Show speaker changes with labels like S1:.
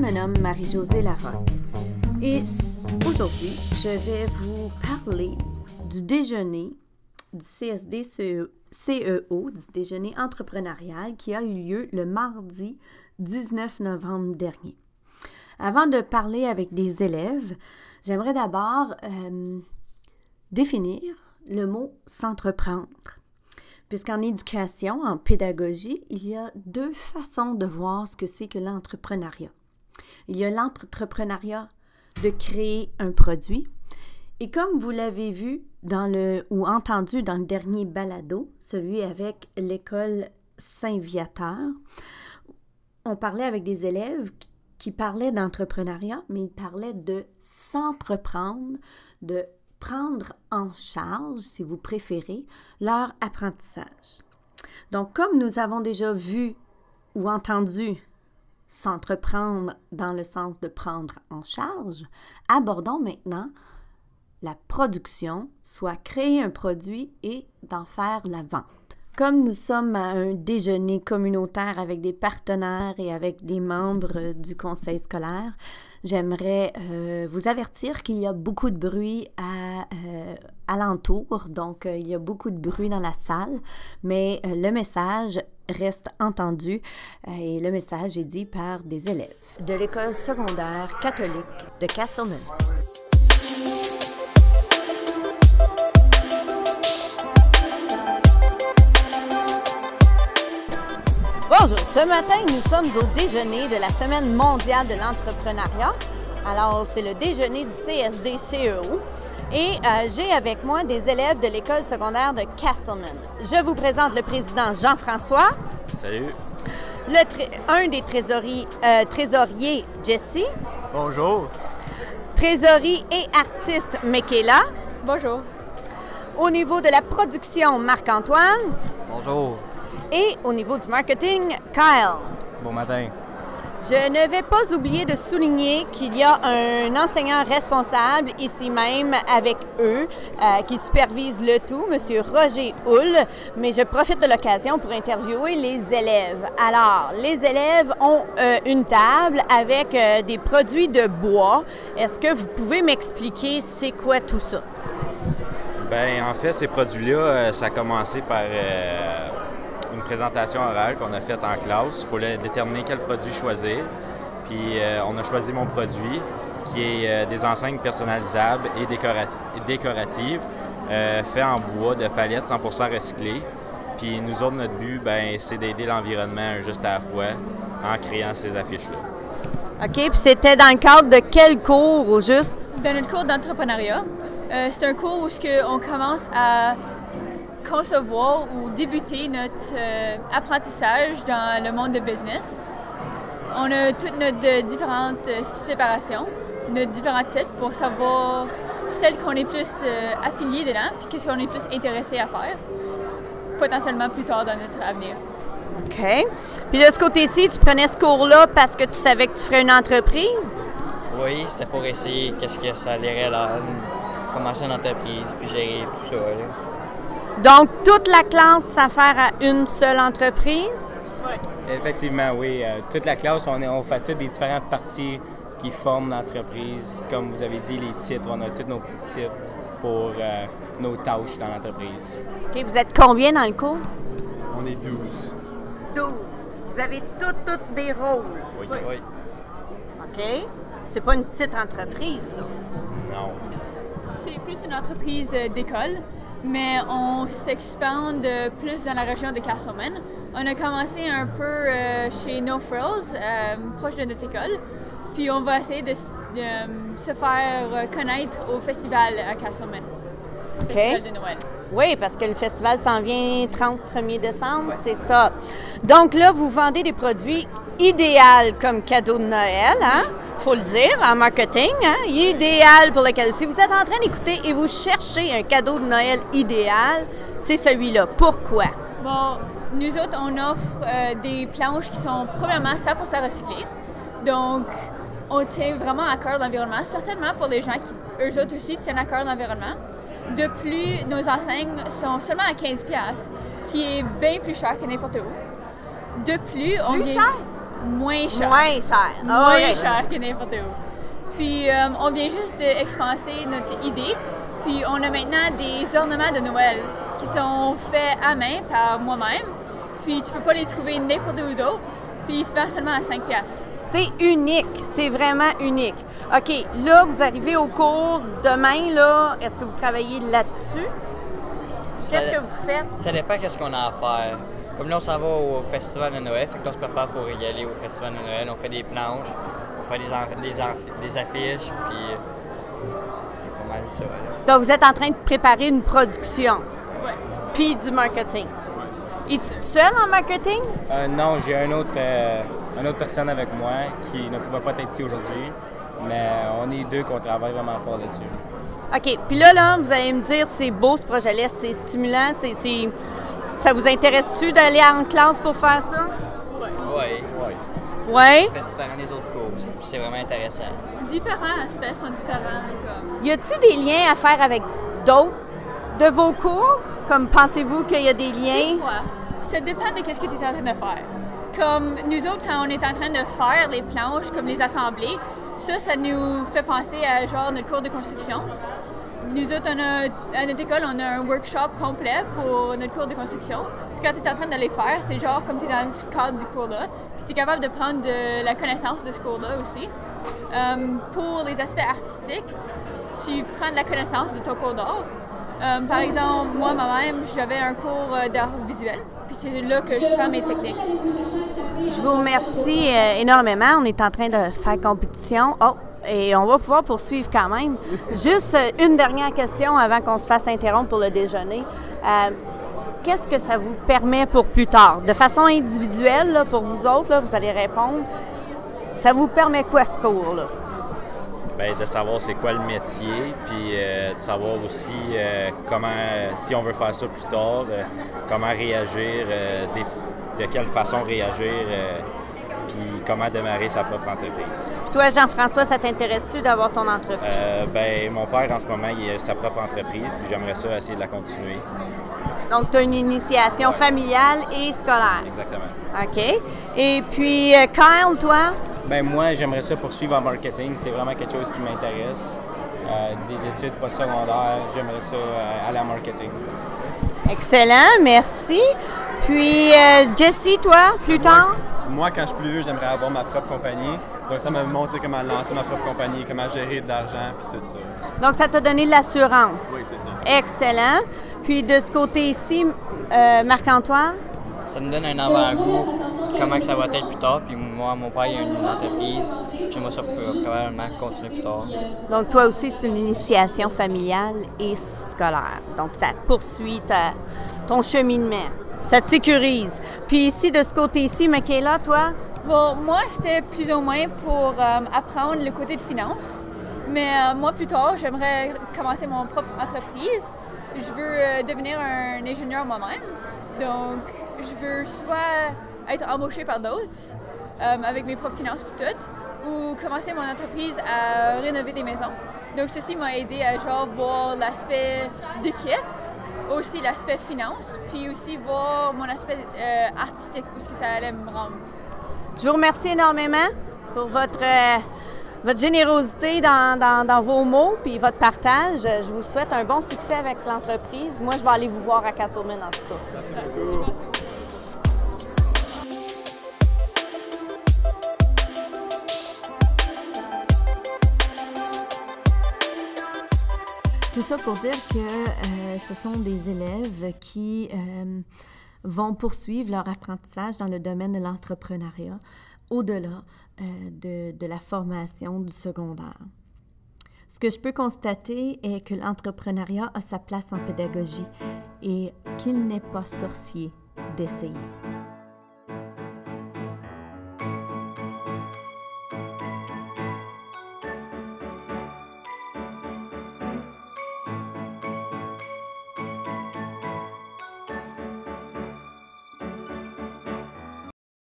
S1: Me nomme Marie-Josée Larocque et aujourd'hui, je vais vous parler du déjeuner du CSD CEO, du déjeuner entrepreneurial qui a eu lieu le mardi 19 novembre dernier. Avant de parler avec des élèves, j'aimerais d'abord euh, définir le mot s'entreprendre. Puisqu'en éducation, en pédagogie, il y a deux façons de voir ce que c'est que l'entrepreneuriat. Il y a l'entrepreneuriat de créer un produit. Et comme vous l'avez vu dans le, ou entendu dans le dernier balado, celui avec l'école Saint-Viateur, on parlait avec des élèves qui parlaient d'entrepreneuriat, mais ils parlaient de s'entreprendre, de prendre en charge, si vous préférez, leur apprentissage. Donc, comme nous avons déjà vu ou entendu s'entreprendre dans le sens de prendre en charge, abordons maintenant la production, soit créer un produit et d'en faire la vente. Comme nous sommes à un déjeuner communautaire avec des partenaires et avec des membres du conseil scolaire, j'aimerais euh, vous avertir qu'il y a beaucoup de bruit à, euh, alentour, donc euh, il y a beaucoup de bruit dans la salle, mais le message reste entendu et le message est dit par des élèves de l'école secondaire catholique de Castleman. Bonjour, ce matin nous sommes au déjeuner de la Semaine mondiale de l'entrepreneuriat. Alors c'est le déjeuner du CSD CEO et euh, j'ai avec moi des élèves de l'école secondaire de Castleman. Je vous présente le président Jean-François.
S2: Salut.
S1: Le un des trésoriers, euh, trésoriers Jesse.
S2: Bonjour.
S1: Trésorerie et artiste Michaela.
S3: Bonjour.
S1: Au niveau de la production, Marc-Antoine.
S2: Bonjour.
S1: Et au niveau du marketing, Kyle.
S2: Bon matin.
S1: Je ne vais pas oublier de souligner qu'il y a un enseignant responsable ici même avec eux euh, qui supervise le tout, M. Roger Hull, mais je profite de l'occasion pour interviewer les élèves. Alors, les élèves ont euh, une table avec euh, des produits de bois. Est-ce que vous pouvez m'expliquer c'est quoi tout ça?
S2: Bien, en fait, ces produits-là, ça a commencé par présentation orale qu'on a faite en classe. Il fallait déterminer quel produit choisir. Puis euh, on a choisi mon produit, qui est euh, des enseignes personnalisables et décoratives, euh, fait en bois de palettes 100% recyclées. Puis nous autres, notre but, ben, c'est d'aider l'environnement juste à la fois en créant ces affiches-là.
S1: OK, puis c'était dans le cadre de quel cours au juste?
S3: Dans notre cours d'entrepreneuriat. c'est un cours où on commence à concevoir ou débuter notre euh, apprentissage dans le monde de business. On a toutes nos différentes euh, séparations, nos différents titres pour savoir celle qu'on est plus euh, affilié dedans, puis qu'est-ce qu'on est plus intéressé à faire, potentiellement plus tard dans notre avenir.
S1: OK. Puis de ce côté-ci, tu prenais ce cours-là parce que tu savais que tu ferais une entreprise?
S4: Oui, c'était pour essayer qu'est-ce que ça allait là, commencer une entreprise, puis gérer tout ça.
S1: Donc, toute la classe s'affaire à une seule entreprise?
S5: Oui. Effectivement, oui. Euh, toute la classe, on, on fait toutes les différentes parties qui forment l'entreprise. Comme vous avez dit, les titres, on a tous nos titres pour euh, nos tâches dans l'entreprise.
S1: OK. Vous êtes combien dans le cours?
S2: On est 12.
S1: 12. Vous avez toutes, toutes des rôles?
S2: Oui. oui.
S1: OK. C'est pas une petite entreprise, là?
S2: Non.
S3: C'est plus une entreprise euh, d'école mais on s'expande plus dans la région de Castleman. On a commencé un peu euh, chez No Frills, euh, proche de notre école, puis on va essayer de, euh, se faire connaître au festival à Castleman. Festival de Noël.
S1: Oui, parce que le festival s'en vient 30 1er décembre, c'est ça. Donc là, vous vendez des produits idéaux comme cadeau de Noël, hein? Faut le dire, en marketing, hein, idéal pour le cadeau. Si vous êtes en train d'écouter et vous cherchez un cadeau de Noël idéal, c'est celui-là. Pourquoi?
S3: Bon, nous autres, on offre euh, des planches qui sont probablement 100% recyclées. Donc, on tient vraiment à cœur l'environnement, certainement pour les gens qui, eux autres aussi, tiennent à cœur l'environnement. De plus, nos enseignes sont seulement à 15$, qui est bien plus cher que n'importe où. De plus, on
S1: plus cher?
S3: Moins cher.
S1: Moins cher. Ah,
S3: Moins cher que n'importe où. Puis euh, on vient juste d'expanser notre idée. Puis on a maintenant des ornements de Noël qui sont faits à main par moi-même. Puis tu peux pas les trouver n'importe où d'autre. Puis ils se vendent seulement à 5 piastres.
S1: C'est unique, c'est vraiment unique. OK, là, vous arrivez au cours demain, là. Est-ce que vous travaillez là-dessus? Qu'est-ce que vous faites?
S4: Ça dépend qu'est-ce qu'on a à faire. Comme là, on s'en va au festival de Noël, fait que là, on se prépare pour y aller au festival de Noël. On fait des planches, on fait des, des, affiches, puis c'est pas mal ça. là.
S1: Donc, vous êtes en train de préparer une production,
S3: Ouais.
S1: puis du marketing. Es-tu seul en marketing?
S5: Euh, non, j'ai un autre, euh, une autre personne avec moi qui ne pouvait pas être ici aujourd'hui, mais on est deux qu'on travaille vraiment fort là-dessus.
S1: OK, puis là, là, vous allez me dire, c'est beau ce projet-là, c'est stimulant, c'est... c'est- Ça vous intéresse-tu d'aller en classe pour faire ça?
S4: Ouais,
S5: Ouais?
S1: Oui.
S4: on fait différent des autres cours, c'est vraiment intéressant.
S3: Différents aspects sont différents. Comme.
S1: Y a-tu des liens à faire avec d'autres de vos cours? Comme pensez-vous qu'il y a des
S3: Des
S1: liens?
S3: fois, ça dépend de ce que tu es en train de faire. Comme nous autres, quand on est en train de faire les planches, comme les assembler, ça, ça nous fait penser à genre notre cours de construction. Nous autres, on a, à notre école, on a un workshop complet pour notre cours de construction. Puis quand tu es en train de les faire, c'est genre comme tu es dans le cadre du cours-là. Puis tu es capable de prendre de la connaissance de ce cours-là aussi. Euh, pour les aspects artistiques, tu prends de la connaissance de ton cours d'art. Euh, par exemple, moi, moi-même, j'avais un cours euh, d'art visuel. Puis c'est là que je prends mes techniques.
S1: Je vous remercie énormément. On est en train de faire compétition. Oh, et on va pouvoir poursuivre quand même. Juste euh, une dernière question avant qu'on se fasse interrompre pour le déjeuner. Euh, Qu'est-ce que ça vous permet pour plus tard? De façon individuelle, pour vous autres, vous allez répondre. Ça vous permet quoi ce cours-là?
S2: Ben, de savoir c'est quoi le métier, puis euh, de savoir aussi comment, si on veut faire ça plus tard, comment réagir, de quelle façon réagir, comment démarrer sa propre entreprise.
S1: Puis toi, Jean-François, ça t'intéresse-tu d'avoir ton entreprise?
S2: Euh, ben, mon père, en ce moment, il a sa propre entreprise, puis j'aimerais ça essayer de la continuer.
S1: Donc, tu as une initiation familiale et scolaire.
S2: Exactement.
S1: OK. Et puis, euh, Kyle, toi?
S5: Ben moi, j'aimerais ça poursuivre en marketing. C'est vraiment quelque chose qui m'intéresse. Euh, des études postsecondaires, j'aimerais ça euh, aller en marketing.
S1: Excellent, merci. Puis, euh, Jessie, toi, plus tard?
S6: Moi, quand je suis plus vieux, j'aimerais avoir ma propre compagnie. Donc, ça m'a montré comment lancer ma propre compagnie, comment gérer de l'argent, puis tout ça.
S1: Donc, ça t'a donné de l'assurance.
S6: Oui, c'est ça.
S1: Excellent. Puis, de ce côté-ci, euh, Marc-Antoine?
S4: Ça nous donne un avant-goût, comment que ça va être plus tard. Puis moi, mon père, il a une entreprise. J'aimerais ça pour probablement continuer plus tard.
S1: Donc, toi aussi, c'est une initiation familiale et scolaire. Donc, ça poursuit ta- ton cheminement. Ça te sécurise. Puis ici, de ce côté-ci, Michaela, toi?
S3: Bon, moi, c'était plus ou moins pour euh, apprendre le côté de finance. Mais euh, moi, plus tard, j'aimerais commencer mon propre entreprise. Je veux euh, devenir un ingénieur moi-même. Donc, je veux soit être embauché par d'autres, avec mes propres finances puis tout, ou commencer mon entreprise à rénover des maisons. Donc, ceci m'a aidé à genre voir l'aspect d'équipe, aussi l'aspect finance, puis aussi voir mon aspect euh, artistique, où ce que ça allait me rendre.
S1: Je vous remercie énormément pour votre, euh, votre générosité dans, dans- dans vos mots puis votre partage. Je vous souhaite un bon succès avec l'entreprise. Moi, je vais aller vous voir à Castleman en tout cas. Tout pour dire que euh, ce sont des élèves qui euh, vont poursuivre leur apprentissage dans le domaine de l'entrepreneuriat au-delà euh, de la formation du secondaire. Ce que je peux constater est que l'entrepreneuriat a sa place en pédagogie et qu'il n'est pas sorcier d'essayer.